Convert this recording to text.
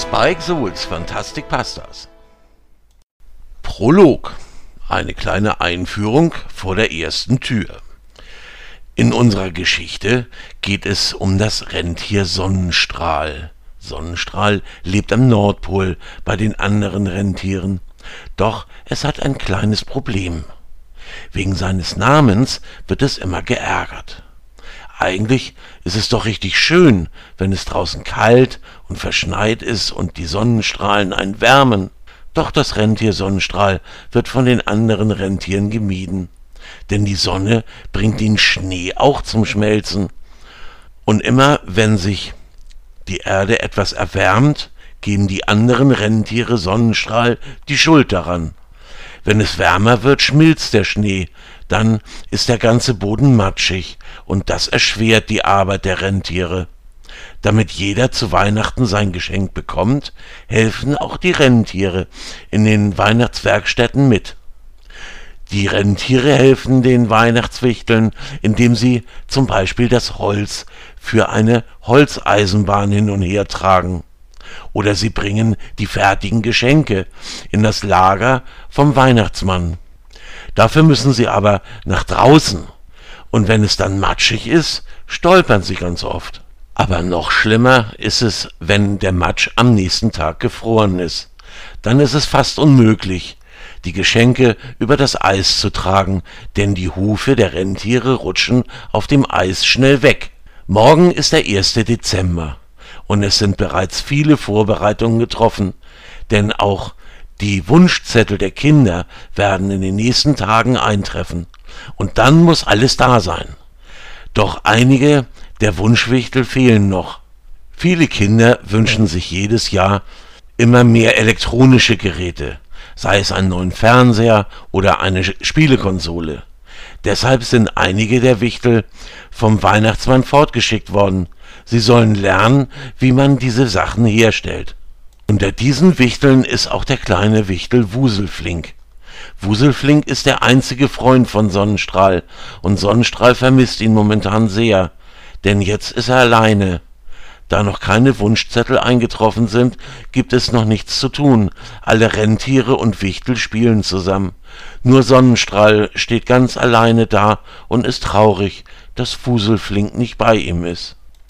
Spike Souls Fantastic Pastas. Prolog. Eine kleine Einführung vor der ersten Tür. In unserer Geschichte geht es um das Rentier Sonnenstrahl. Sonnenstrahl lebt am Nordpol bei den anderen Rentieren. Doch es hat ein kleines Problem. Wegen seines Namens wird es immer geärgert. Eigentlich ist es doch richtig schön, wenn es draußen kalt und verschneit ist und die Sonnenstrahlen einen wärmen. Doch das Rentier Sonnenstrahl wird von den anderen Rentieren gemieden. Denn die Sonne bringt den Schnee auch zum Schmelzen. Und immer wenn sich die Erde etwas erwärmt, geben die anderen Rentiere Sonnenstrahl die Schuld daran. Wenn es wärmer wird, schmilzt der Schnee, dann ist der ganze Boden matschig, und das erschwert die Arbeit der Rentiere. Damit jeder zu Weihnachten sein Geschenk bekommt, helfen auch die Rentiere in den Weihnachtswerkstätten mit. Die Rentiere helfen den Weihnachtswichteln, indem sie zum Beispiel das Holz für eine Holzeisenbahn hin und her tragen. Oder sie bringen die fertigen Geschenke in das Lager vom Weihnachtsmann. Dafür müssen sie aber nach draußen. Und wenn es dann matschig ist, stolpern sie ganz oft. Aber noch schlimmer ist es, wenn der Matsch am nächsten Tag gefroren ist. Dann ist es fast unmöglich, die Geschenke über das Eis zu tragen, denn die Hufe der Rentiere rutschen auf dem Eis schnell weg. Morgen ist der 1. Dezember und es sind bereits viele Vorbereitungen getroffen, denn auch die Wunschzettel der Kinder werden in den nächsten Tagen eintreffen. Und dann muss alles da sein. Doch einige der Wunschwichtel fehlen noch. Viele Kinder wünschen sich jedes Jahr immer mehr elektronische Geräte, sei es einen neuen Fernseher oder eine Spielekonsole. Deshalb sind einige der Wichtel vom Weihnachtsmann fortgeschickt worden. Sie sollen lernen, wie man diese Sachen herstellt. Unter diesen Wichteln ist auch der kleine Wichtel Wuselflink. Wuselflink ist der einzige Freund von Sonnenstrahl, und Sonnenstrahl vermisst ihn momentan sehr, denn jetzt ist er alleine. Da noch keine Wunschzettel eingetroffen sind, gibt es noch nichts zu tun. Alle Rentiere und Wichtel spielen zusammen. Nur Sonnenstrahl steht ganz alleine da und ist traurig, dass Fuselflink nicht bei ihm ist.